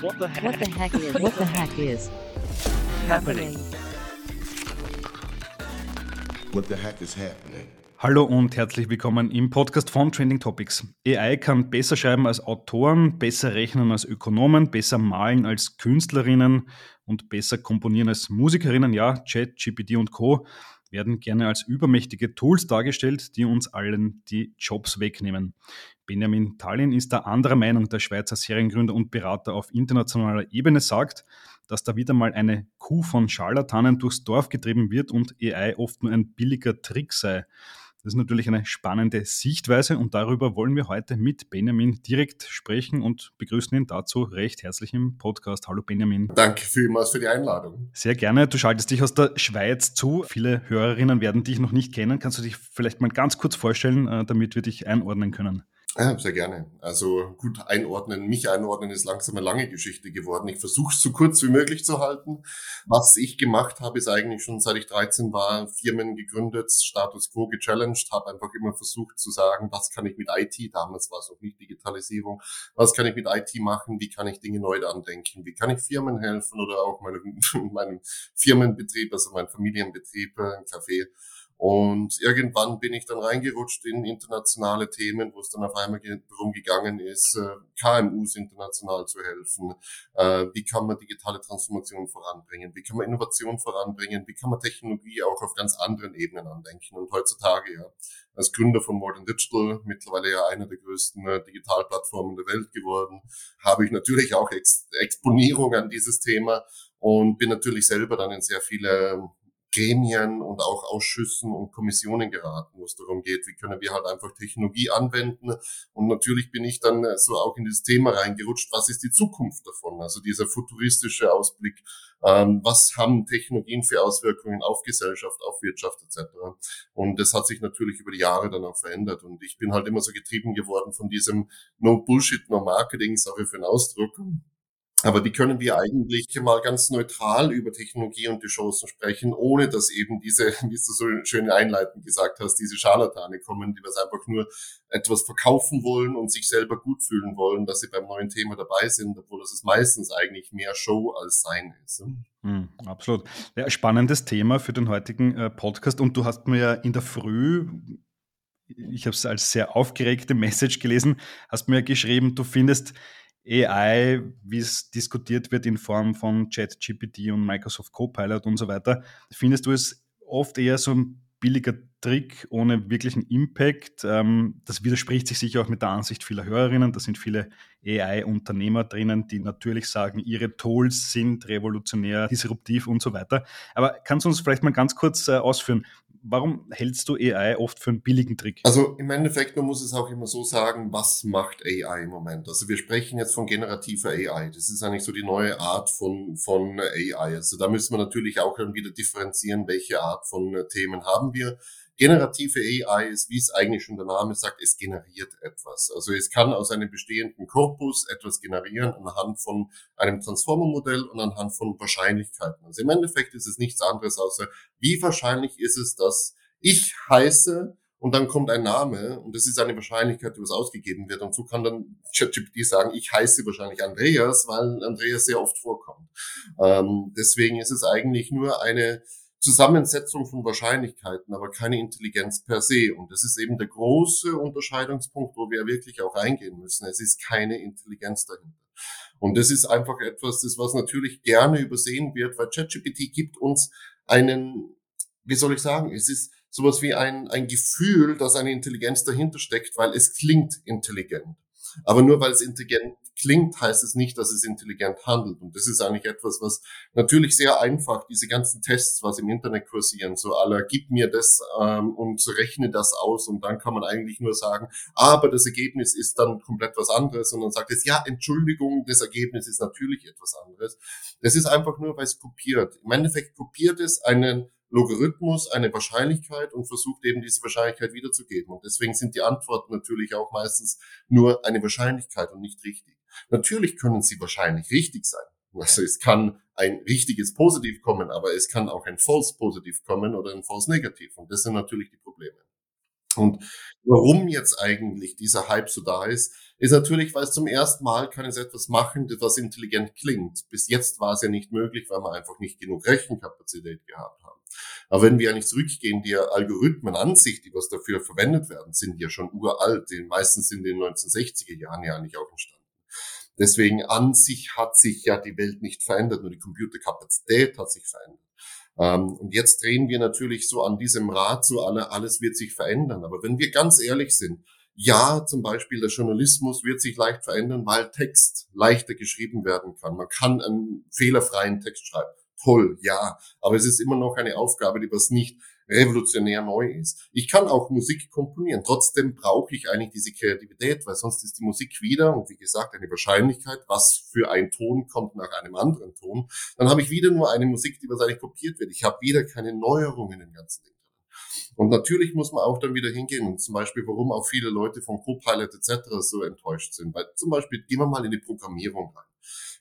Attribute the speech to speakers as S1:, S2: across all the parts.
S1: What the heck? What the heck is? What the heck is happening?
S2: What the heck is happening?
S3: Hallo und herzlich willkommen im Podcast von Trending Topics. AI kann besser schreiben als Autoren, besser rechnen als Ökonomen, besser malen als Künstlerinnen und besser komponieren als Musikerinnen. Ja, Chat, GPT und Co. werden gerne als übermächtige Tools dargestellt, die uns allen die Jobs wegnehmen. Benjamin Tallinn ist der anderer Meinung. Der Schweizer Seriengründer und Berater auf internationaler Ebene sagt, dass da wieder mal eine Kuh von Scharlatanen durchs Dorf getrieben wird und AI oft nur ein billiger Trick sei. Das ist natürlich eine spannende Sichtweise und darüber wollen wir heute mit Benjamin direkt sprechen und begrüßen ihn dazu recht herzlich im Podcast. Hallo Benjamin.
S2: Danke vielmals für die Einladung.
S3: Sehr gerne. Du schaltest dich aus der Schweiz zu. Viele Hörerinnen werden dich noch nicht kennen. Kannst du dich vielleicht mal ganz kurz vorstellen, äh, damit wir dich einordnen können?
S2: Ja, sehr gerne. Also gut einordnen, mich einordnen ist langsam eine lange Geschichte geworden. Ich versuche es so kurz wie möglich zu halten. Was ich gemacht habe, ist eigentlich schon seit ich 13 war, Firmen gegründet, Status Quo gechallenged, habe einfach immer versucht zu sagen, was kann ich mit IT, damals war es noch nicht Digitalisierung, was kann ich mit IT machen, wie kann ich Dinge neu andenken, wie kann ich Firmen helfen oder auch meinem, meinem Firmenbetrieb, also mein Familienbetrieb, äh, ein Café und irgendwann bin ich dann reingerutscht in internationale Themen, wo es dann auf einmal darum gegangen ist, äh, KMUs international zu helfen. Äh, wie kann man digitale Transformation voranbringen? Wie kann man Innovation voranbringen? Wie kann man Technologie auch auf ganz anderen Ebenen andenken? Und heutzutage ja als Gründer von Modern Digital, mittlerweile ja einer der größten äh, Digitalplattformen der Welt geworden, habe ich natürlich auch Ex Exponierung an dieses Thema und bin natürlich selber dann in sehr viele Gremien und auch Ausschüssen und Kommissionen geraten, wo es darum geht, wie können wir halt einfach Technologie anwenden. Und natürlich bin ich dann so auch in dieses Thema reingerutscht, was ist die Zukunft davon? Also dieser futuristische Ausblick, ähm, was haben Technologien für Auswirkungen auf Gesellschaft, auf Wirtschaft etc. Und das hat sich natürlich über die Jahre dann auch verändert. Und ich bin halt immer so getrieben geworden von diesem No Bullshit, No Marketing, sorry für den Ausdruck aber wie können wir eigentlich mal ganz neutral über Technologie und die Chancen sprechen, ohne dass eben diese, wie du so schön einleitend gesagt hast, diese Scharlatane kommen, die was einfach nur etwas verkaufen wollen und sich selber gut fühlen wollen, dass sie beim neuen Thema dabei sind, obwohl das meistens eigentlich mehr Show als Sein ist.
S3: Mhm, absolut. Ja, spannendes Thema für den heutigen äh, Podcast. Und du hast mir ja in der Früh ich habe es als sehr aufgeregte Message gelesen, hast mir geschrieben, du findest AI, wie es diskutiert wird in Form von ChatGPT und Microsoft Copilot und so weiter, findest du es oft eher so ein billiger Trick ohne wirklichen Impact. Ähm, das widerspricht sich sicher auch mit der Ansicht vieler Hörerinnen. Da sind viele AI-Unternehmer drinnen, die natürlich sagen, ihre Tools sind revolutionär, disruptiv und so weiter. Aber kannst du uns vielleicht mal ganz kurz äh, ausführen, warum hältst du AI oft für einen billigen Trick?
S2: Also im Endeffekt, man muss es auch immer so sagen, was macht AI im Moment? Also wir sprechen jetzt von generativer AI. Das ist eigentlich so die neue Art von, von AI. Also da müssen wir natürlich auch dann wieder differenzieren, welche Art von äh, Themen haben wir. Generative AI ist, wie es eigentlich schon der Name sagt, es generiert etwas. Also es kann aus einem bestehenden Korpus etwas generieren anhand von einem Transformer-Modell und anhand von Wahrscheinlichkeiten. Also im Endeffekt ist es nichts anderes außer, wie wahrscheinlich ist es, dass ich heiße und dann kommt ein Name und das ist eine Wahrscheinlichkeit, die was ausgegeben wird. Und so kann dann ChatGPT sagen, ich heiße wahrscheinlich Andreas, weil Andreas sehr oft vorkommt. Ähm, deswegen ist es eigentlich nur eine Zusammensetzung von Wahrscheinlichkeiten, aber keine Intelligenz per se. Und das ist eben der große Unterscheidungspunkt, wo wir wirklich auch reingehen müssen. Es ist keine Intelligenz dahinter. Und das ist einfach etwas, das was natürlich gerne übersehen wird, weil ChatGPT gibt uns einen, wie soll ich sagen, es ist sowas wie ein, ein Gefühl, dass eine Intelligenz dahinter steckt, weil es klingt intelligent. Aber nur weil es intelligent klingt, heißt es nicht, dass es intelligent handelt. Und das ist eigentlich etwas, was natürlich sehr einfach, diese ganzen Tests, was im Internet kursieren, so aller, gib mir das ähm, und rechne das aus und dann kann man eigentlich nur sagen, aber das Ergebnis ist dann komplett was anderes und dann sagt es, ja, Entschuldigung, das Ergebnis ist natürlich etwas anderes. Das ist einfach nur, weil es kopiert. Im Endeffekt kopiert es einen Logarithmus eine Wahrscheinlichkeit und versucht eben diese Wahrscheinlichkeit wiederzugeben. Und deswegen sind die Antworten natürlich auch meistens nur eine Wahrscheinlichkeit und nicht richtig. Natürlich können sie wahrscheinlich richtig sein. Also es kann ein richtiges Positiv kommen, aber es kann auch ein False Positiv kommen oder ein False Negativ. Und das sind natürlich die Probleme. Und warum jetzt eigentlich dieser Hype so da ist, ist natürlich, weil es zum ersten Mal kann es etwas machen, das intelligent klingt. Bis jetzt war es ja nicht möglich, weil wir einfach nicht genug Rechenkapazität gehabt haben. Aber wenn wir eigentlich zurückgehen, die Algorithmen an sich, die was dafür verwendet werden, sind ja schon uralt. Die meisten sind in den 1960er Jahren ja eigentlich auch entstanden. Deswegen an sich hat sich ja die Welt nicht verändert, nur die Computerkapazität hat sich verändert. Ähm, und jetzt drehen wir natürlich so an diesem Rad, so alle, alles wird sich verändern. Aber wenn wir ganz ehrlich sind, ja, zum Beispiel der Journalismus wird sich leicht verändern, weil Text leichter geschrieben werden kann. Man kann einen fehlerfreien Text schreiben. Toll, ja. Aber es ist immer noch eine Aufgabe, die was nicht revolutionär neu ist. Ich kann auch Musik komponieren. Trotzdem brauche ich eigentlich diese Kreativität, weil sonst ist die Musik wieder, und wie gesagt, eine Wahrscheinlichkeit, was für ein Ton kommt nach einem anderen Ton. Dann habe ich wieder nur eine Musik, die was eigentlich kopiert wird. Ich habe wieder keine Neuerung in dem ganzen Ding. Und natürlich muss man auch dann wieder hingehen und zum Beispiel, warum auch viele Leute von Copilot etc. so enttäuscht sind. Weil zum Beispiel, gehen wir mal in die Programmierung rein.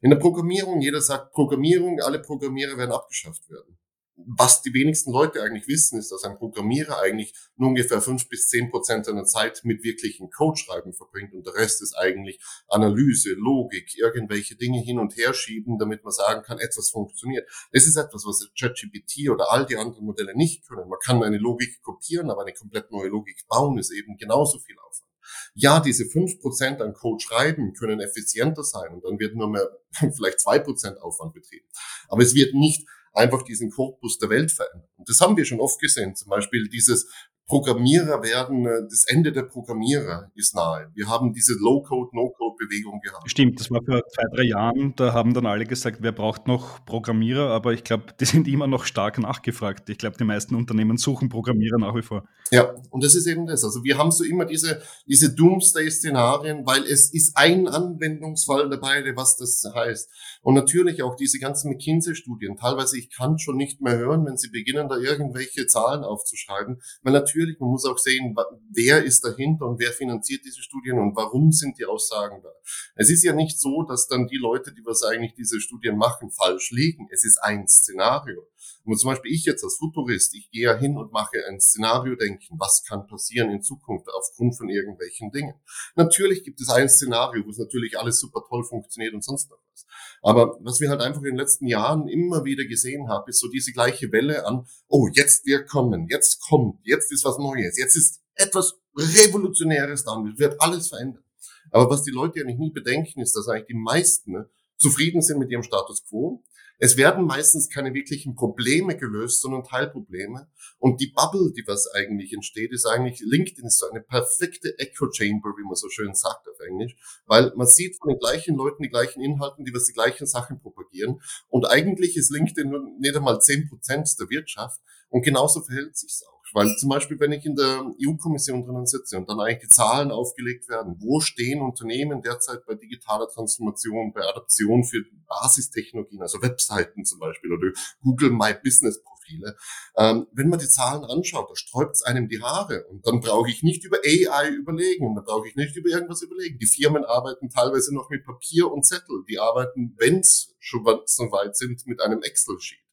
S2: In der Programmierung, jeder sagt Programmierung, alle Programmierer werden abgeschafft werden was die wenigsten Leute eigentlich wissen, ist, dass ein Programmierer eigentlich nur ungefähr fünf bis zehn Prozent seiner Zeit mit wirklichen Codeschreiben verbringt und der Rest ist eigentlich Analyse, Logik, irgendwelche Dinge hin und her schieben, damit man sagen kann, etwas funktioniert. Das ist etwas, was ChatGPT oder all die anderen Modelle nicht können. Man kann eine Logik kopieren, aber eine komplett neue Logik bauen ist eben genauso viel Aufwand. Ja, diese fünf Prozent an Code schreiben können effizienter sein und dann wird nur mehr vielleicht zwei Prozent Aufwand betrieben. Aber es wird nicht einfach diesen Korpus der Welt verändern. Und das haben wir schon oft gesehen. Zum Beispiel dieses Programmierer werden, äh, das Ende der Programmierer ist nahe. Wir haben diese Low-Code, No-Code-Bewegung gehabt.
S3: Stimmt, das war vor zwei, drei Jahren. Da haben dann alle gesagt, wer braucht noch Programmierer? Aber ich glaube, die sind immer noch stark nachgefragt. Ich glaube, die meisten Unternehmen suchen Programmierer nach wie vor.
S2: Ja, und das ist eben das. Also wir haben so immer diese, diese Doomsday-Szenarien, weil es ist ein Anwendungsfall dabei, was das heißt. Und natürlich auch diese ganzen McKinsey-Studien. Teilweise, ich kann schon nicht mehr hören, wenn sie beginnen, da irgendwelche Zahlen aufzuschreiben, weil natürlich, man muss auch sehen, wer ist dahinter und wer finanziert diese Studien und warum sind die Aussagen da. Es ist ja nicht so, dass dann die Leute, die was eigentlich diese Studien machen, falsch liegen. Es ist ein Szenario. Und zum Beispiel ich jetzt als Futurist, ich gehe ja hin und mache ein Szenario denken, was kann passieren in Zukunft aufgrund von irgendwelchen Dingen. Natürlich gibt es ein Szenario, wo es natürlich alles super toll funktioniert und sonst noch was. Aber was wir halt einfach in den letzten Jahren immer wieder gesehen haben, ist so diese gleiche Welle an, oh, jetzt wir kommen, jetzt kommt, jetzt ist was Neues, jetzt ist etwas Revolutionäres da und wird alles verändern. Aber was die Leute eigentlich nie bedenken, ist, dass eigentlich die meisten ne, zufrieden sind mit ihrem Status quo es werden meistens keine wirklichen Probleme gelöst, sondern Teilprobleme. Und die Bubble, die was eigentlich entsteht, ist eigentlich, LinkedIn ist so eine perfekte Echo Chamber, wie man so schön sagt auf Englisch, weil man sieht von den gleichen Leuten die gleichen Inhalten, die was die gleichen Sachen propagieren. Und eigentlich ist LinkedIn nur nicht einmal zehn Prozent der Wirtschaft. Und genauso verhält sich's auch. Weil zum Beispiel, wenn ich in der EU-Kommission drinnen sitze und dann eigentlich die Zahlen aufgelegt werden, wo stehen Unternehmen derzeit bei digitaler Transformation, bei Adaption für Basistechnologien, also Webseiten zum Beispiel oder Google My Business Profile. Ähm, wenn man die Zahlen anschaut, da sträubt es einem die Haare und dann brauche ich nicht über AI überlegen und dann brauche ich nicht über irgendwas überlegen. Die Firmen arbeiten teilweise noch mit Papier und Zettel. Die arbeiten, wenn es schon so weit sind, mit einem Excel-Sheet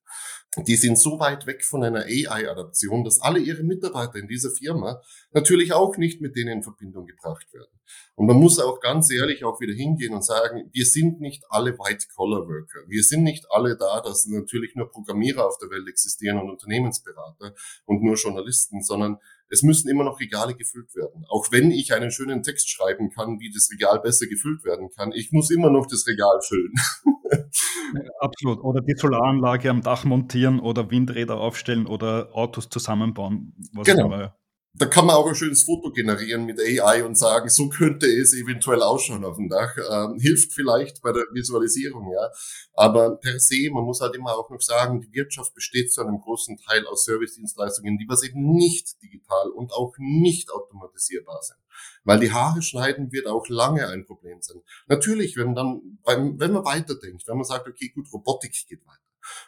S2: die sind so weit weg von einer AI-Adaption, dass alle ihre Mitarbeiter in dieser Firma natürlich auch nicht mit denen in Verbindung gebracht werden. Und man muss auch ganz ehrlich auch wieder hingehen und sagen, wir sind nicht alle White-Collar-Worker. Wir sind nicht alle da, dass natürlich nur Programmierer auf der Welt existieren und Unternehmensberater und nur Journalisten, sondern es müssen immer noch Regale gefüllt werden. Auch wenn ich einen schönen Text schreiben kann, wie das Regal besser gefüllt werden kann, ich muss immer noch das Regal füllen.
S3: Absolut. Oder die Solaranlage am Dach montieren oder Windräder aufstellen oder Autos zusammenbauen.
S2: Was genau. immer da kann man auch ein schönes Foto generieren mit AI und sagen, so könnte es eventuell ausschauen auf dem Dach. Ähm, hilft vielleicht bei der Visualisierung, ja. Aber per se, man muss halt immer auch noch sagen, die Wirtschaft besteht zu einem großen Teil aus Servicedienstleistungen, die was eben nicht digital und auch nicht automatisierbar sind. Weil die Haare schneiden wird auch lange ein Problem sein. Natürlich, wenn dann, wenn man weiterdenkt, wenn man sagt, okay, gut, Robotik geht weiter.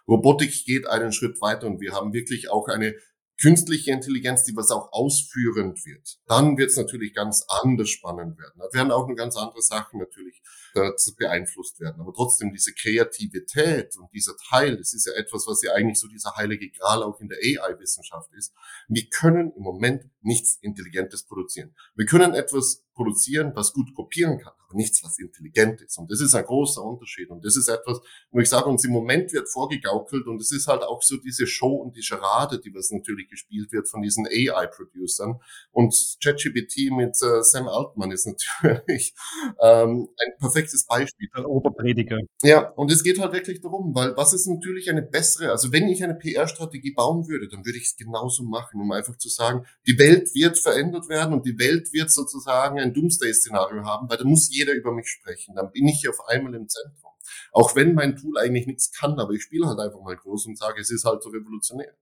S2: Robotik geht einen Schritt weiter und wir haben wirklich auch eine künstliche Intelligenz, die was auch ausführend wird, dann wird es natürlich ganz anders spannend werden. Da werden auch nur ganz andere Sachen natürlich dazu beeinflusst werden. Aber trotzdem diese Kreativität und dieser Teil, das ist ja etwas, was ja eigentlich so dieser heilige Gral auch in der AI-Wissenschaft ist. Wir können im Moment nichts Intelligentes produzieren. Wir können etwas produzieren, was gut kopieren kann, aber nichts, was intelligent ist. Und das ist ein großer Unterschied. Und das ist etwas, wo ich sage, uns im Moment wird vorgegaukelt und es ist halt auch so diese Show und die Charade, die was natürlich gespielt wird von diesen AI-Producern. Und ChatGPT mit äh, Sam Altman ist natürlich ähm, ein perfektes Beispiel.
S3: Der Oberprediger.
S2: Ja, und es geht halt wirklich darum, weil was ist natürlich eine bessere, also wenn ich eine PR-Strategie bauen würde, dann würde ich es genauso machen, um einfach zu sagen, die Welt wird verändert werden und die Welt wird sozusagen ein Doomsday-Szenario haben, weil da muss jeder über mich sprechen. Dann bin ich auf einmal im Zentrum. Auch wenn mein Tool eigentlich nichts kann, aber ich spiele halt einfach mal groß und sage, es ist halt so revolutionär.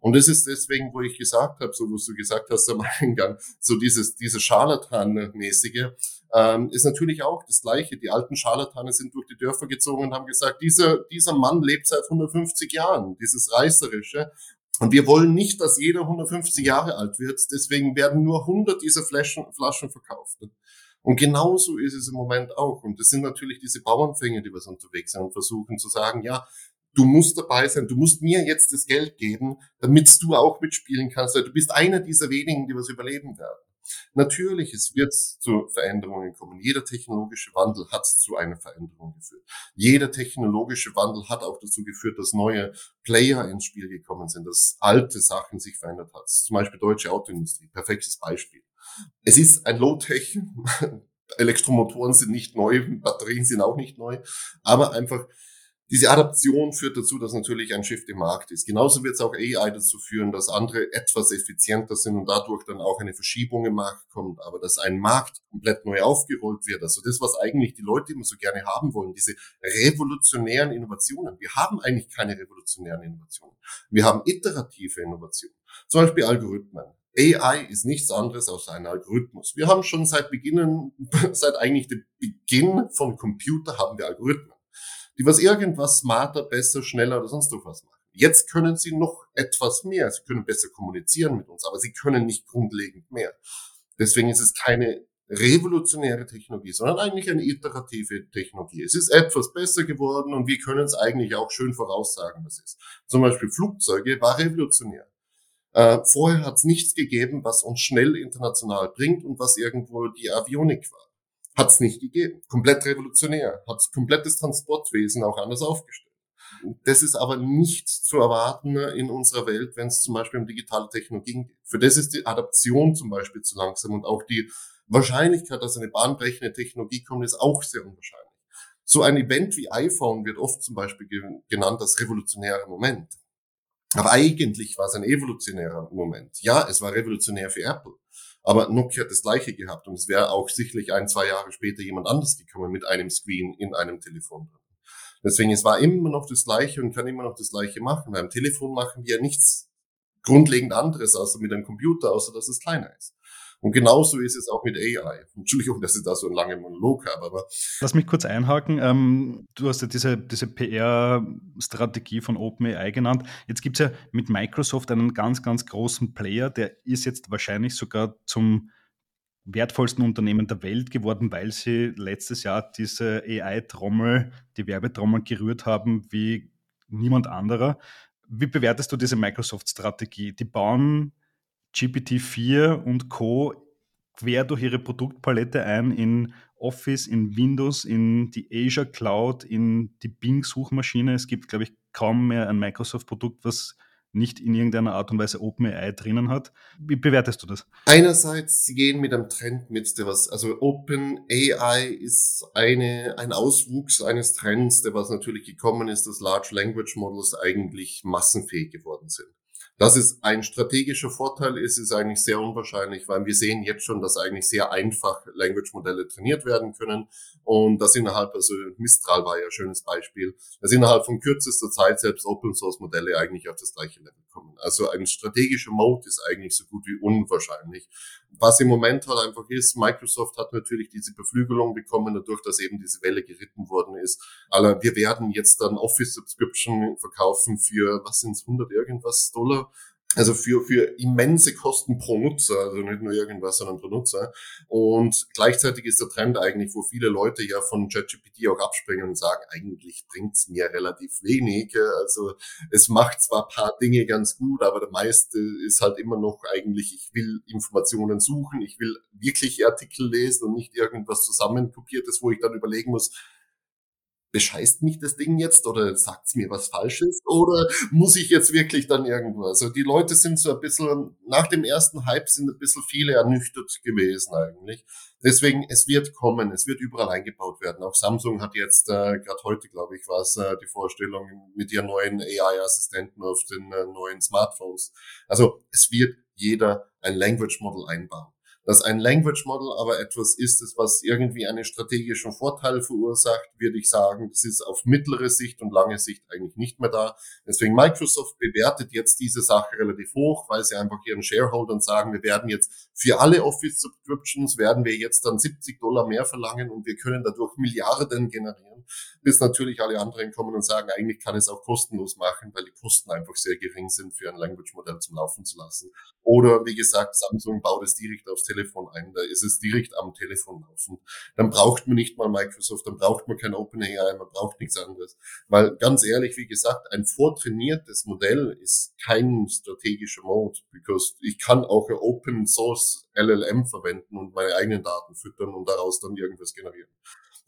S2: Und das ist deswegen, wo ich gesagt habe, so was du gesagt hast am Eingang, so dieses, dieses Scharlatan-mäßige, ähm, ist natürlich auch das Gleiche. Die alten Scharlatane sind durch die Dörfer gezogen und haben gesagt, dieser, dieser Mann lebt seit 150 Jahren, dieses Reißerische. Und wir wollen nicht, dass jeder 150 Jahre alt wird. Deswegen werden nur 100 dieser Flaschen, Flaschen verkauft. Und genauso ist es im Moment auch. Und das sind natürlich diese Bauernfänge, die wir so unterwegs sind und versuchen zu sagen, ja, du musst dabei sein, du musst mir jetzt das Geld geben, damit du auch mitspielen kannst. Du bist einer dieser wenigen, die was überleben werden. Natürlich, es wird zu Veränderungen kommen. Jeder technologische Wandel hat zu einer Veränderung geführt. Jeder technologische Wandel hat auch dazu geführt, dass neue Player ins Spiel gekommen sind, dass alte Sachen sich verändert hat. Zum Beispiel deutsche Autoindustrie, perfektes Beispiel. Es ist ein Low-Tech. Elektromotoren sind nicht neu, Batterien sind auch nicht neu, aber einfach diese Adaption führt dazu, dass natürlich ein Shift im Markt ist. Genauso wird es auch AI dazu führen, dass andere etwas effizienter sind und dadurch dann auch eine Verschiebung im Markt kommt, aber dass ein Markt komplett neu aufgerollt wird. Also das, was eigentlich die Leute immer so gerne haben wollen, diese revolutionären Innovationen. Wir haben eigentlich keine revolutionären Innovationen. Wir haben iterative Innovationen. Zum Beispiel Algorithmen. AI ist nichts anderes als ein Algorithmus. Wir haben schon seit Beginn, seit eigentlich dem Beginn von Computer haben wir Algorithmen die was irgendwas smarter, besser, schneller oder sonst was machen. Jetzt können sie noch etwas mehr. Sie können besser kommunizieren mit uns, aber sie können nicht grundlegend mehr. Deswegen ist es keine revolutionäre Technologie, sondern eigentlich eine iterative Technologie. Es ist etwas besser geworden und wir können es eigentlich auch schön voraussagen, was ist. Zum Beispiel Flugzeuge war revolutionär. Äh, vorher hat es nichts gegeben, was uns schnell international bringt und was irgendwo die Avionik war. Hat es nicht gegeben. Komplett revolutionär. Hat komplettes Transportwesen auch anders aufgestellt. Das ist aber nicht zu erwarten in unserer Welt, wenn es zum Beispiel um digitale Technologien geht. Für das ist die Adaption zum Beispiel zu langsam und auch die Wahrscheinlichkeit, dass eine bahnbrechende Technologie kommt, ist auch sehr unwahrscheinlich. So ein Event wie iPhone wird oft zum Beispiel genannt als revolutionärer Moment. Aber eigentlich war es ein evolutionärer Moment. Ja, es war revolutionär für Apple. Aber Nokia hat das gleiche gehabt und es wäre auch sicherlich ein, zwei Jahre später jemand anders gekommen mit einem Screen in einem Telefon Deswegen, es war immer noch das Gleiche und kann immer noch das Gleiche machen. Beim Telefon machen wir nichts grundlegend anderes, außer mit einem Computer, außer dass es kleiner ist. Und genauso ist es auch mit AI. Entschuldigung, dass ich da so einen langen Monolog habe, aber.
S3: Lass mich kurz einhaken. Ähm, du hast ja diese, diese PR-Strategie von OpenAI genannt. Jetzt gibt es ja mit Microsoft einen ganz, ganz großen Player, der ist jetzt wahrscheinlich sogar zum wertvollsten Unternehmen der Welt geworden, weil sie letztes Jahr diese AI-Trommel, die Werbetrommel gerührt haben wie niemand anderer. Wie bewertest du diese Microsoft-Strategie? Die bauen GPT-4 und Co. quer durch ihre Produktpalette ein in Office, in Windows, in die Azure Cloud, in die Bing-Suchmaschine. Es gibt, glaube ich, kaum mehr ein Microsoft-Produkt, was nicht in irgendeiner Art und Weise OpenAI drinnen hat. Wie bewertest du das?
S2: Einerseits, sie gehen mit einem Trend mit, der was, also OpenAI ist eine, ein Auswuchs eines Trends, der was natürlich gekommen ist, dass Large Language Models eigentlich massenfähig geworden sind. Das ist ein strategischer Vorteil, ist es eigentlich sehr unwahrscheinlich, weil wir sehen jetzt schon, dass eigentlich sehr einfach Language-Modelle trainiert werden können und das innerhalb, also Mistral war ja ein schönes Beispiel, dass innerhalb von kürzester Zeit selbst Open-Source-Modelle eigentlich auf das gleiche Level kommen. Also ein strategischer Mode ist eigentlich so gut wie unwahrscheinlich. Was im Moment halt einfach ist, Microsoft hat natürlich diese Beflügelung bekommen, dadurch, dass eben diese Welle geritten worden ist. Aber wir werden jetzt dann Office Subscription verkaufen für, was sind 100 irgendwas Dollar Also für, für immense Kosten pro Nutzer, also nicht nur irgendwas, sondern pro Nutzer. Und gleichzeitig ist der Trend eigentlich, wo viele Leute ja von ChatGPT auch abspringen und sagen, eigentlich bringt's mir relativ wenig. Also es macht zwar paar Dinge ganz gut, aber der meiste ist halt immer noch eigentlich, ich will Informationen suchen, ich will wirklich Artikel lesen und nicht irgendwas zusammenkopiertes, wo ich dann überlegen muss, bescheißt mich das Ding jetzt oder sagt's mir was Falsches oder muss ich jetzt wirklich dann irgendwas? Also die Leute sind so ein bisschen, nach dem ersten Hype sind ein bisschen viele ernüchtert gewesen eigentlich. Deswegen, es wird kommen, es wird überall eingebaut werden. Auch Samsung hat jetzt, äh, gerade heute, glaube ich, war es äh, die Vorstellung mit ihren neuen AI-Assistenten auf den äh, neuen Smartphones. Also es wird jeder ein Language Model einbauen dass ein Language Model aber etwas ist, was irgendwie einen strategischen Vorteil verursacht, würde ich sagen, das ist auf mittlere Sicht und lange Sicht eigentlich nicht mehr da. Deswegen Microsoft bewertet jetzt diese Sache relativ hoch, weil sie einfach ihren Shareholdern sagen, wir werden jetzt für alle Office Subscriptions werden wir jetzt dann 70 Dollar mehr verlangen und wir können dadurch Milliarden generieren, bis natürlich alle anderen kommen und sagen, eigentlich kann es auch kostenlos machen, weil die Kosten einfach sehr gering sind für ein Language Modell zum Laufen zu lassen. Oder wie gesagt, Samsung baut es direkt aufs Telefon ein, da ist es direkt am Telefon laufend. Dann braucht man nicht mal Microsoft, dann braucht man kein OpenAI, man braucht nichts anderes. Weil ganz ehrlich, wie gesagt, ein vortrainiertes Modell ist kein strategischer Mode, because ich kann auch Open Source LLM verwenden und meine eigenen Daten füttern und daraus dann irgendwas generieren.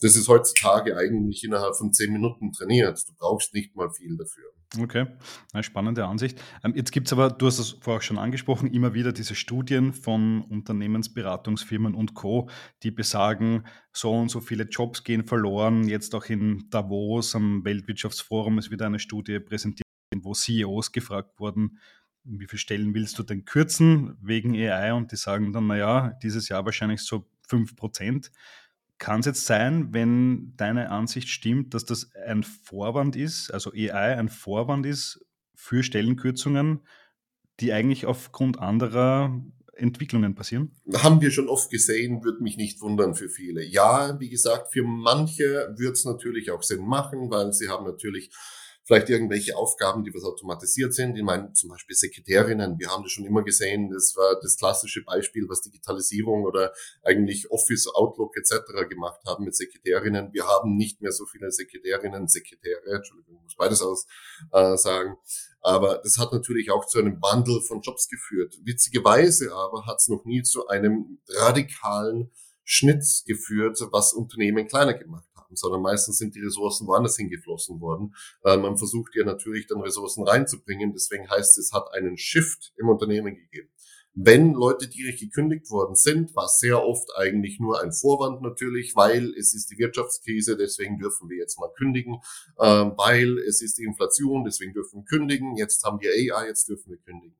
S2: Das ist heutzutage eigentlich innerhalb von zehn Minuten trainiert. Du brauchst nicht mal viel dafür.
S3: Okay, eine spannende Ansicht. Ähm, jetzt gibt es aber, du hast es vorher schon angesprochen, immer wieder diese Studien von Unternehmensberatungsfirmen und Co., die besagen, so und so viele Jobs gehen verloren. Jetzt auch in Davos am Weltwirtschaftsforum ist wieder eine Studie präsentiert, wo CEOs gefragt wurden, wie viele Stellen willst du denn kürzen wegen AI? Und die sagen dann, naja, dieses Jahr wahrscheinlich so 5 Prozent. Kann es jetzt sein, wenn deine Ansicht stimmt, dass das ein Vorwand ist, also AI ein Vorwand ist für Stellenkürzungen, die eigentlich aufgrund anderer Entwicklungen passieren?
S2: Haben wir schon oft gesehen, würde mich nicht wundern für viele. Ja, wie gesagt, für manche wird es natürlich auch Sinn machen, weil sie haben natürlich vielleicht irgendwelche Aufgaben, die was automatisiert sind. Ich meine, zum Beispiel Sekretärinnen. Wir haben das schon immer gesehen. Das war das klassische Beispiel, was Digitalisierung oder eigentlich Office, Outlook etc. gemacht haben mit Sekretärinnen. Wir haben nicht mehr so viele Sekretärinnen, Sekretäre, Entschuldigung, ich muss beides aus äh, sagen. Aber das hat natürlich auch zu einem Wandel von Jobs geführt. Witzigerweise aber hat es noch nie zu einem radikalen Schnitt geführt, was Unternehmen kleiner gemacht haben, sondern meistens sind die Ressourcen woanders hingeflossen worden. Weil man versucht ja natürlich dann Ressourcen reinzubringen. Deswegen heißt es, es hat einen Shift im Unternehmen gegeben. Wenn Leute direkt gekündigt worden sind, war sehr oft eigentlich nur ein Vorwand natürlich, weil es ist die Wirtschaftskrise, deswegen dürfen wir jetzt mal kündigen, äh, weil es ist die Inflation, deswegen dürfen wir kündigen, jetzt haben wir AI, jetzt dürfen wir kündigen.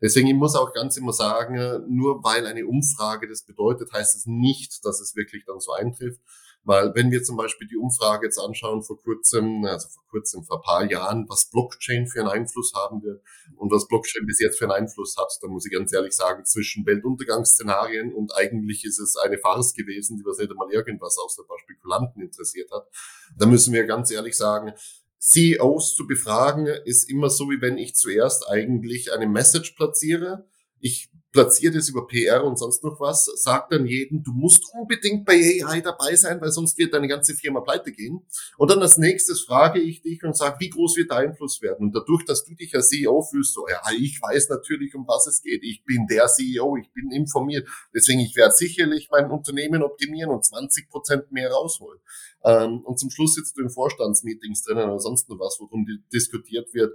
S2: Deswegen, ich muss auch ganz immer sagen, nur weil eine Umfrage das bedeutet, heißt es nicht, dass es wirklich dann so eintrifft. Weil wenn wir zum Beispiel die Umfrage jetzt anschauen vor kurzem, also vor kurzem, vor paar Jahren, was Blockchain für einen Einfluss haben wird und was Blockchain bis jetzt für einen Einfluss hat, dann muss ich ganz ehrlich sagen, zwischen Weltuntergangsszenarien und eigentlich ist es eine Farce gewesen, die was nicht einmal irgendwas außer ein paar Spekulanten interessiert hat. Da müssen wir ganz ehrlich sagen, CEOs zu befragen ist immer so, wie wenn ich zuerst eigentlich eine Message platziere. Ich platziert es über PR und sonst noch was, sagt dann jedem, du musst unbedingt bei AI dabei sein, weil sonst wird deine ganze Firma pleite gehen. Und dann als nächstes frage ich dich und sage, wie groß wird der Einfluss werden? Und dadurch, dass du dich als CEO fühlst, so, ja, ich weiß natürlich, um was es geht. Ich bin der CEO, ich bin informiert. Deswegen, ich werde sicherlich mein Unternehmen optimieren und 20 Prozent mehr rausholen. Ähm, und zum Schluss sitzt du in Vorstandsmeetings drinnen oder sonst noch was, worum diskutiert wird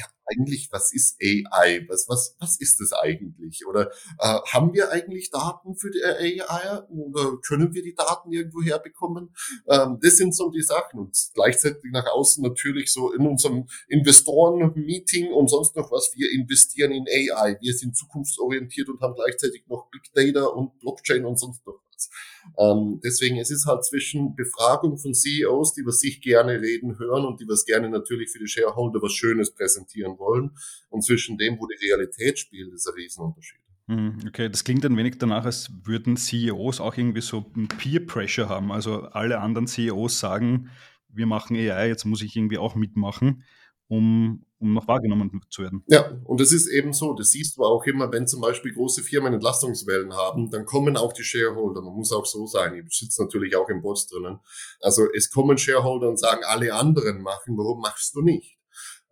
S2: ja, eigentlich, was ist AI? Was, was, was ist das eigentlich? Oder äh, haben wir eigentlich Daten für die AI? Oder können wir die Daten irgendwo herbekommen? Ähm, das sind so die Sachen. Und gleichzeitig nach außen natürlich so in unserem Investoren-Meeting und sonst noch was. Wir investieren in AI. Wir sind zukunftsorientiert und haben gleichzeitig noch Big Data und Blockchain und sonst noch was. Ähm, deswegen, es ist halt zwischen Befragung von CEOs, die was sich gerne reden hören und die was gerne natürlich für die Shareholder was Schönes präsentieren wollen und zwischen dem, wo die Realität spielt, ist ein Riesenunterschied.
S3: Hm, okay, das klingt ein wenig danach, als würden CEOs auch irgendwie so Peer Pressure haben. Also alle anderen CEOs sagen, wir machen AI, jetzt muss ich irgendwie auch mitmachen, um um noch wahrgenommen zu werden.
S2: Ja, und das ist eben so. Das siehst du auch immer, wenn zum Beispiel große Firmen Entlastungswellen haben, dann kommen auch die Shareholder. Man muss auch so sein. Ich sitze natürlich auch im Boss drinnen. Also es kommen Shareholder und sagen, alle anderen machen, warum machst du nicht?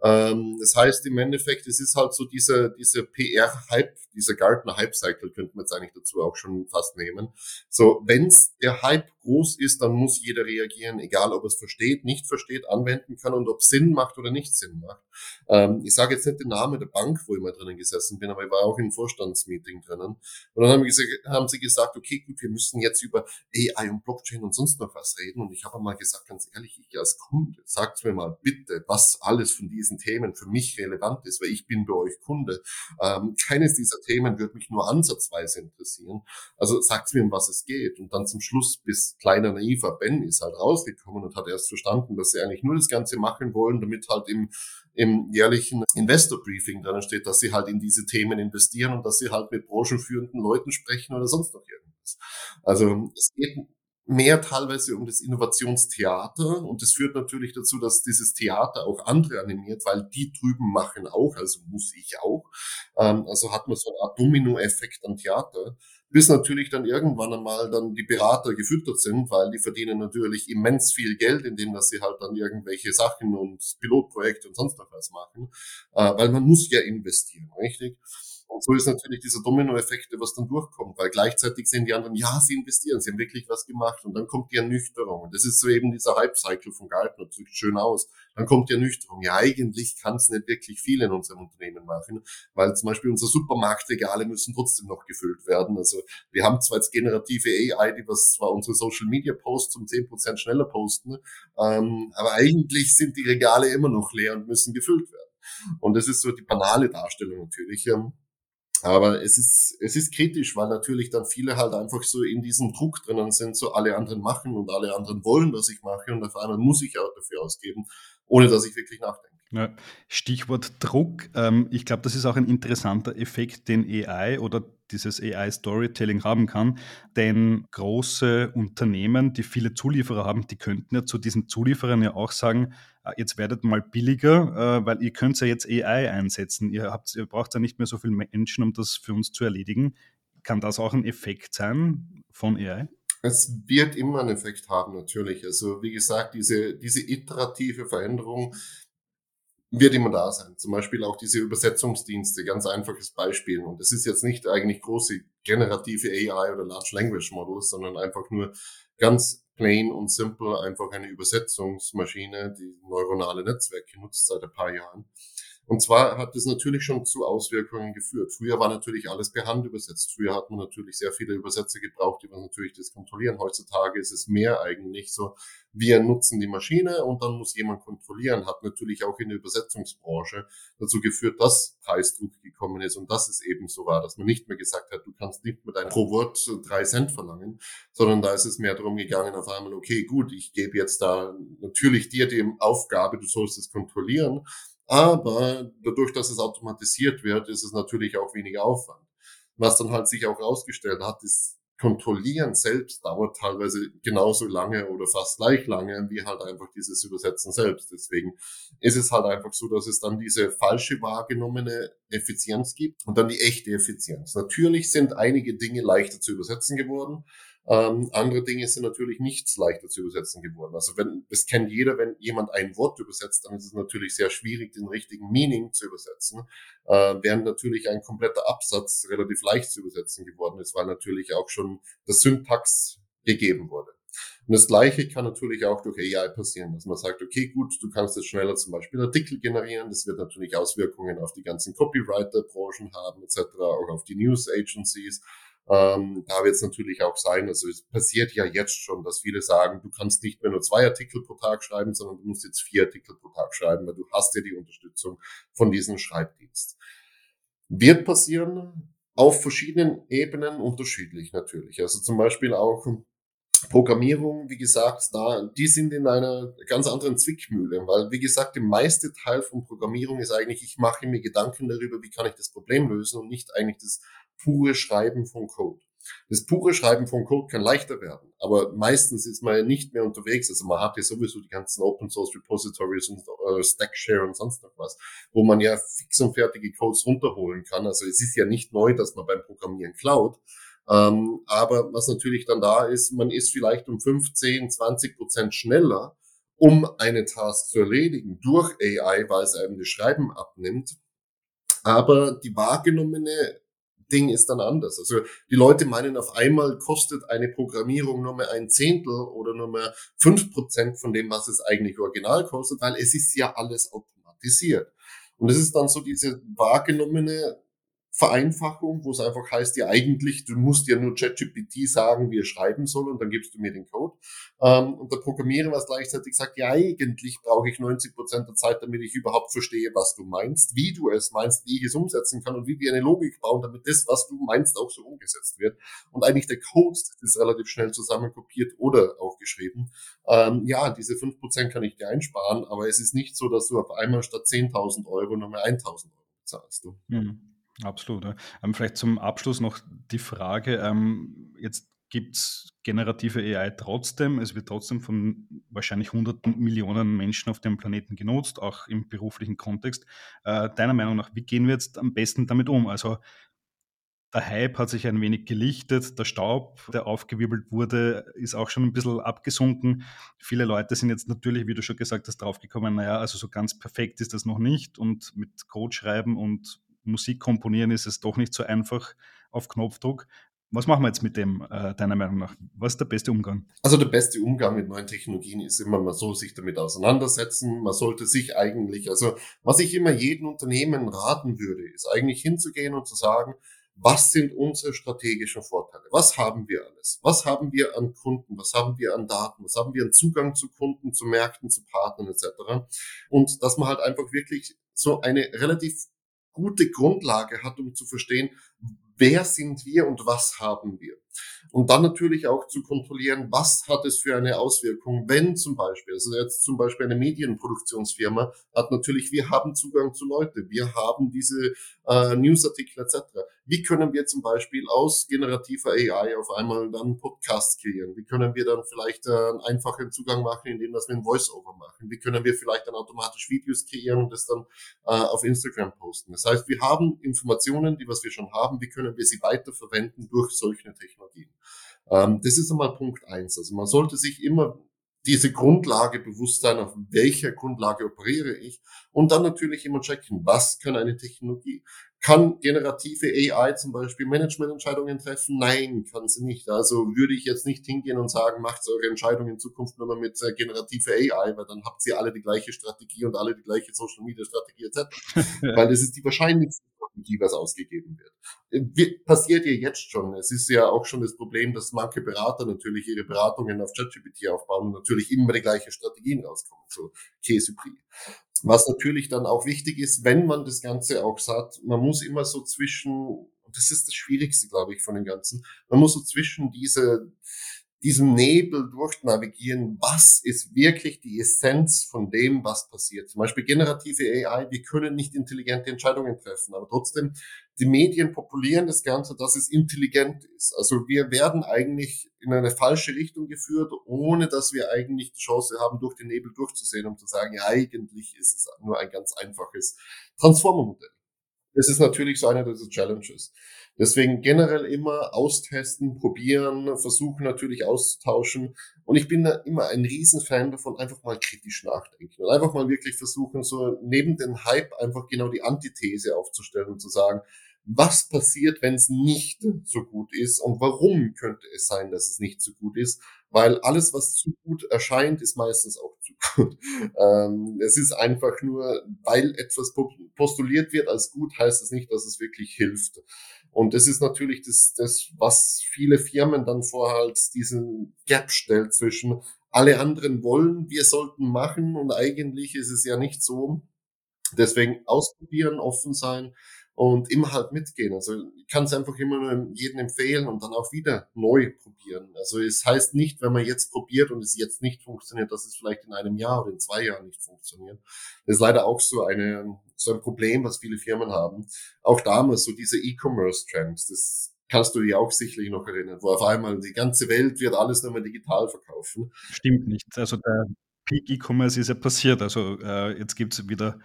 S2: Ähm, das heißt im Endeffekt, es ist halt so diese, diese PR-Hype, dieser Gartner-Hype-Cycle könnte man jetzt eigentlich dazu auch schon fast nehmen. So, wenn's der Hype groß ist, dann muss jeder reagieren, egal ob es versteht, nicht versteht, anwenden kann und ob Sinn macht oder nicht Sinn macht. Ähm, ich sage jetzt nicht den Namen der Bank, wo ich mal drinnen gesessen bin, aber ich war auch im Vorstandsmeeting drinnen. Und dann haben, haben sie gesagt, okay, gut, wir müssen jetzt über AI und Blockchain und sonst noch was reden. Und ich habe mal gesagt, ganz ehrlich, ich als Kunde, sagt mir mal bitte, was alles von diesen Themen für mich relevant ist, weil ich bin bei euch Kunde. Ähm, keines dieser Themen wird mich nur ansatzweise interessieren. Also sagt mir, um was es geht. Und dann zum Schluss bis kleiner naiver Ben ist halt rausgekommen und hat erst verstanden, dass sie eigentlich nur das Ganze machen wollen, damit halt im, im jährlichen Investor Briefing drin steht, dass sie halt in diese Themen investieren und dass sie halt mit branchenführenden Leuten sprechen oder sonst noch irgendwas. Also es geht mehr teilweise um das Innovationstheater und das führt natürlich dazu, dass dieses Theater auch andere animiert, weil die drüben machen auch, also muss ich auch. Ähm, also hat man so eine Art Domino-Effekt am Theater bis natürlich dann irgendwann einmal dann die Berater gefüttert sind, weil die verdienen natürlich immens viel Geld, indem dass sie halt dann irgendwelche Sachen und Pilotprojekte und sonst noch was machen, äh, weil man muss ja investieren, richtig? Und so ist natürlich dieser Dominoeffekt, was dann durchkommt, weil gleichzeitig sehen die anderen, ja, sie investieren, sie haben wirklich was gemacht und dann kommt die Ernüchterung. Und das ist so eben dieser Hype-Cycle von Gartner, drückt schön aus. Dann kommt die Ernüchterung. Ja, eigentlich kann es nicht wirklich viel in unserem Unternehmen machen, weil zum Beispiel unsere Supermarktregale müssen trotzdem noch gefüllt werden. Also wir haben zwar jetzt generative AI, die was zwar unsere Social-Media-Posts um zehn Prozent schneller posten, ähm, aber eigentlich sind die Regale immer noch leer und müssen gefüllt werden. Und das ist so die banale Darstellung natürlich. Ähm, aber es ist, es ist kritisch, weil natürlich dann viele halt einfach so in diesem Druck drinnen sind, so alle anderen machen und alle anderen wollen, was ich mache und auf einmal muss ich auch dafür ausgeben, ohne dass ich wirklich nachdenke.
S3: Ja, Stichwort Druck. Ähm, ich glaube, das ist auch ein interessanter Effekt, den AI oder dieses AI-Storytelling haben kann. Denn große Unternehmen, die viele Zulieferer haben, die könnten ja zu diesen Zulieferern ja auch sagen, ah, jetzt werdet mal billiger, äh, weil ihr könnt ja jetzt AI einsetzen. Ihr, habt, ihr braucht ja nicht mehr so viele Menschen, um das für uns zu erledigen. Kann das auch ein Effekt sein von AI?
S2: Es wird immer einen Effekt haben, natürlich. Also wie gesagt, diese, diese iterative Veränderung wird immer da sein. Zum Beispiel auch diese Übersetzungsdienste, ganz einfaches Beispiel. Und es ist jetzt nicht eigentlich große generative AI oder Large Language Models, sondern einfach nur ganz plain und simple einfach eine Übersetzungsmaschine, die neuronale Netzwerke nutzt seit ein paar Jahren. Und zwar hat es natürlich schon zu Auswirkungen geführt. Früher war natürlich alles per Hand übersetzt. Früher hat man natürlich sehr viele Übersetzer gebraucht, die man natürlich das kontrollieren. Heutzutage ist es mehr eigentlich so, wir nutzen die Maschine und dann muss jemand kontrollieren. Hat natürlich auch in der Übersetzungsbranche dazu geführt, dass Preisdruck gekommen ist und dass es eben so war, dass man nicht mehr gesagt hat, du kannst nicht mit einem pro Wort drei Cent verlangen, sondern da ist es mehr darum gegangen, auf einmal, okay, gut, ich gebe jetzt da natürlich dir die Aufgabe, du sollst es kontrollieren, aber dadurch, dass es automatisiert wird, ist es natürlich auch weniger Aufwand. Was dann halt sich auch herausgestellt hat, ist, Kontrollieren selbst dauert teilweise genauso lange oder fast gleich lange wie halt einfach dieses Übersetzen selbst. Deswegen ist es halt einfach so, dass es dann diese falsche wahrgenommene Effizienz gibt und dann die echte Effizienz. Natürlich sind einige Dinge leichter zu übersetzen geworden, ähm, andere Dinge sind natürlich nichts leichter zu übersetzen geworden. Also wenn, das kennt jeder, wenn jemand ein Wort übersetzt, dann ist es natürlich sehr schwierig, den richtigen Meaning zu übersetzen, äh, während natürlich ein kompletter Absatz relativ leicht zu übersetzen geworden ist, weil natürlich auch schon das Syntax gegeben wurde. Und das Gleiche kann natürlich auch durch AI passieren, dass man sagt, okay, gut, du kannst jetzt schneller zum Beispiel Artikel generieren. Das wird natürlich Auswirkungen auf die ganzen Copywriter-Branchen haben, etc., auch auf die News Agencies. Ähm, da wird es natürlich auch sein, also es passiert ja jetzt schon, dass viele sagen, du kannst nicht mehr nur zwei Artikel pro Tag schreiben, sondern du musst jetzt vier Artikel pro Tag schreiben, weil du hast ja die Unterstützung von diesem Schreibdienst. Wird passieren auf verschiedenen Ebenen unterschiedlich natürlich. Also zum Beispiel auch Programmierung, wie gesagt, da, die sind in einer ganz anderen Zwickmühle, weil, wie gesagt, der meiste Teil von Programmierung ist eigentlich, ich mache mir Gedanken darüber, wie kann ich das Problem lösen und nicht eigentlich das pure Schreiben von Code. Das pure Schreiben von Code kann leichter werden, aber meistens ist man ja nicht mehr unterwegs. Also man hat ja sowieso die ganzen Open Source Repositories und äh, Stackshare und sonst noch was, wo man ja fix und fertige Codes runterholen kann. Also es ist ja nicht neu, dass man beim Programmieren klaut. Ähm, aber was natürlich dann da ist, man ist vielleicht um 15, 20 Prozent schneller, um eine Task zu erledigen durch AI, weil es einem das Schreiben abnimmt. Aber die wahrgenommene Ding ist dann anders. Also die Leute meinen, auf einmal kostet eine Programmierung nur mehr ein Zehntel oder nur mehr fünf Prozent von dem, was es eigentlich original kostet, weil es ist ja alles automatisiert. Und es ist dann so diese wahrgenommene Vereinfachung, wo es einfach heißt, ja eigentlich, du musst ja nur ChatGPT sagen, wie er schreiben soll und dann gibst du mir den Code. Ähm, und der Programmierer was gleichzeitig sagt, ja eigentlich brauche ich 90 Prozent der Zeit, damit ich überhaupt verstehe, was du meinst, wie du es meinst, wie ich es umsetzen kann und wie wir eine Logik bauen, damit das, was du meinst, auch so umgesetzt wird. Und eigentlich der Code ist relativ schnell zusammenkopiert oder auch geschrieben. Ähm, ja, diese 5 Prozent kann ich dir einsparen, aber es ist nicht so, dass du auf einmal statt 10.000 Euro mehr 1.000 Euro bezahlst. Du.
S3: Mhm. Absolut. Ja. Ähm, vielleicht zum Abschluss noch die Frage, ähm, jetzt gibt es generative AI trotzdem, es wird trotzdem von wahrscheinlich hunderten Millionen Menschen auf dem Planeten genutzt, auch im beruflichen Kontext. Äh, deiner Meinung nach, wie gehen wir jetzt am besten damit um? Also der Hype hat sich ein wenig gelichtet, der Staub, der aufgewirbelt wurde, ist auch schon ein bisschen abgesunken. Viele Leute sind jetzt natürlich, wie du schon gesagt hast, draufgekommen, naja, also so ganz perfekt ist das noch nicht und mit Code schreiben und Musik komponieren ist es doch nicht so einfach auf Knopfdruck. Was machen wir jetzt mit dem, äh, deiner Meinung nach? Was ist der beste Umgang?
S2: Also der beste Umgang mit neuen Technologien ist immer, man soll sich damit auseinandersetzen. Man sollte sich eigentlich, also was ich immer jedem Unternehmen raten würde, ist eigentlich hinzugehen und zu sagen, was sind unsere strategischen Vorteile? Was haben wir alles? Was haben wir an Kunden? Was haben wir an Daten? Was haben wir an Zugang zu Kunden, zu Märkten, zu Partnern etc.? Und dass man halt einfach wirklich so eine relativ gute Grundlage hat, um zu verstehen, wer sind wir und was haben wir. Und dann natürlich auch zu kontrollieren, was hat es für eine Auswirkung, wenn zum Beispiel, also jetzt zum Beispiel eine Medienproduktionsfirma hat natürlich, wir haben Zugang zu Leute, wir haben diese äh, Newsartikel etc. Wie können wir zum Beispiel aus generativer AI auf einmal dann Podcasts kreieren? Wie können wir dann vielleicht äh, einen einfachen Zugang machen, indem dass wir ein Voice-Over machen? Wie können wir vielleicht dann automatisch Videos kreieren und das dann äh, auf Instagram posten? Das heißt, wir haben Informationen, die was wir schon haben, wie können wir sie weiterverwenden durch solche Technologien? Ähm, das ist einmal Punkt eins. Also man sollte sich immer diese Grundlage bewusst sein, auf welcher Grundlage operiere ich und dann natürlich immer checken, was kann eine Technologie. Kann generative AI zum Beispiel Managemententscheidungen treffen? Nein, kann sie nicht. Also würde ich jetzt nicht hingehen und sagen, macht eure Entscheidungen in Zukunft nur mal mit äh, generative AI, weil dann habt ihr alle die gleiche Strategie und alle die gleiche Social Media Strategie etc. weil das ist die wahrscheinlichste Strategie, was ausgegeben wird. Äh, passiert ja jetzt schon. Es ist ja auch schon das Problem, dass manche Berater natürlich ihre Beratungen auf ChatGPT aufbauen und natürlich immer die gleichen Strategien rauskommen. So Käse was natürlich dann auch wichtig ist, wenn man das Ganze auch sagt, man muss immer so zwischen, das ist das Schwierigste, glaube ich, von dem Ganzen, man muss so zwischen diese, diesem Nebel durchnavigieren, was ist wirklich die Essenz von dem, was passiert. Zum Beispiel generative AI, wir können nicht intelligente Entscheidungen treffen, aber trotzdem, die Medien populieren das Ganze, dass es intelligent ist. Also wir werden eigentlich in eine falsche Richtung geführt, ohne dass wir eigentlich die Chance haben, durch den Nebel durchzusehen, um zu sagen, ja, eigentlich ist es nur ein ganz einfaches Transformer-Modell. Das ist natürlich so eine dieser Challenges. Deswegen generell immer austesten, probieren, versuchen natürlich auszutauschen. Und ich bin da immer ein Riesenfan davon, einfach mal kritisch nachdenken und einfach mal wirklich versuchen, so neben dem Hype einfach genau die Antithese aufzustellen und zu sagen, was passiert, wenn es nicht so gut ist und warum könnte es sein, dass es nicht so gut ist, weil alles, was zu gut erscheint, ist meistens auch zu gut. Ähm, es ist einfach nur, weil etwas postuliert wird als gut, heißt es das nicht, dass es wirklich hilft. Und das ist natürlich das, das, was viele Firmen dann vorher als diesen Gap stellt zwischen alle anderen wollen, wir sollten machen und eigentlich ist es ja nicht so. Deswegen ausprobieren, offen sein und immer halt mitgehen. Also ich kann es einfach immer nur jedem empfehlen und dann auch wieder neu probieren. Also es heißt nicht, wenn man jetzt probiert und es jetzt nicht funktioniert, dass es vielleicht in einem Jahr oder in zwei Jahren nicht funktioniert. Das ist leider auch so eine so ein Problem, was viele Firmen haben. Auch damals so diese E-Commerce-Trends, das kannst du dich auch sicherlich noch erinnern, wo auf einmal die ganze Welt wird alles nur mehr digital verkaufen.
S3: Stimmt nicht. Also der Peak E-Commerce ist ja passiert. Also äh, jetzt gibt es wieder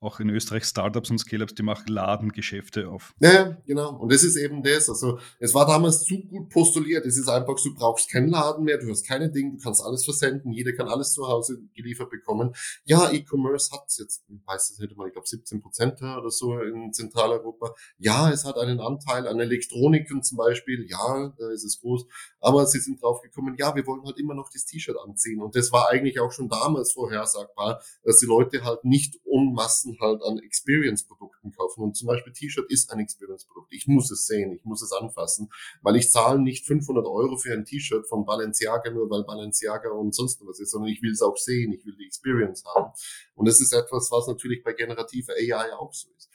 S3: auch in Österreich Startups und Scale-Ups, die machen Ladengeschäfte auf.
S2: Ja, genau. Und das ist eben das. Also es war damals zu gut postuliert. Es ist einfach, du brauchst keinen Laden mehr, du hast keine Dinge, du kannst alles versenden, jeder kann alles zu Hause geliefert bekommen. Ja, E-Commerce hat jetzt, ich weiß es nicht ich glaube 17 Prozent oder so in Zentraleuropa. Ja, es hat einen Anteil an Elektroniken zum Beispiel. Ja, da ist es groß. Aber sie sind drauf gekommen, ja, wir wollen halt immer noch das T-Shirt anziehen. Und das war eigentlich auch schon damals vorhersagbar, dass die Leute halt nicht ummassen Massen halt an Experience-Produkten kaufen. Und zum Beispiel T-Shirt ist ein Experience-Produkt. Ich muss es sehen, ich muss es anfassen, weil ich zahle nicht 500 Euro für ein T-Shirt von Balenciaga nur, weil Balenciaga und sonst was ist, sondern ich will es auch sehen, ich will die Experience haben. Und das ist etwas, was natürlich bei generativer AI auch so ist.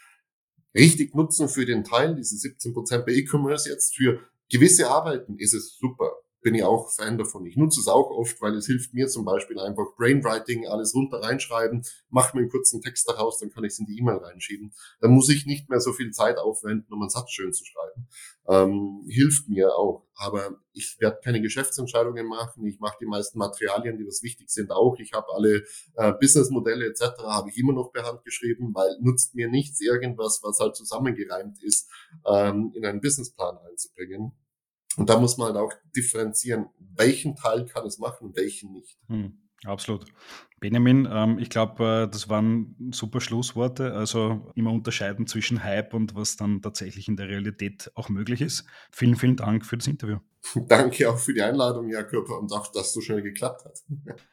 S2: Richtig nutzen für den Teil, diese 17% bei E-Commerce jetzt, für gewisse Arbeiten ist es super bin ich auch Fan davon. Ich nutze es auch oft, weil es hilft mir zum Beispiel einfach Brainwriting, alles runter reinschreiben, mache mir einen kurzen Text daraus, dann kann ich es in die E-Mail reinschieben. Dann muss ich nicht mehr so viel Zeit aufwenden, um einen Satz schön zu schreiben. Ähm, hilft mir auch. Aber ich werde keine Geschäftsentscheidungen machen. Ich mache die meisten Materialien, die das wichtig sind, auch. Ich habe alle äh, Businessmodelle etc. habe ich immer noch per Hand geschrieben, weil nutzt mir nichts irgendwas, was halt zusammengereimt ist, ähm, in einen Businessplan einzubringen und da muss man halt auch differenzieren, welchen Teil kann es machen und welchen nicht.
S3: Hm, absolut. Benjamin, ähm, ich glaube, äh, das waren super Schlussworte. Also immer unterscheiden zwischen Hype und was dann tatsächlich in der Realität auch möglich ist. Vielen, vielen Dank für das Interview.
S2: Danke auch für die Einladung, Jakob, und auch, dass es so schnell geklappt hat.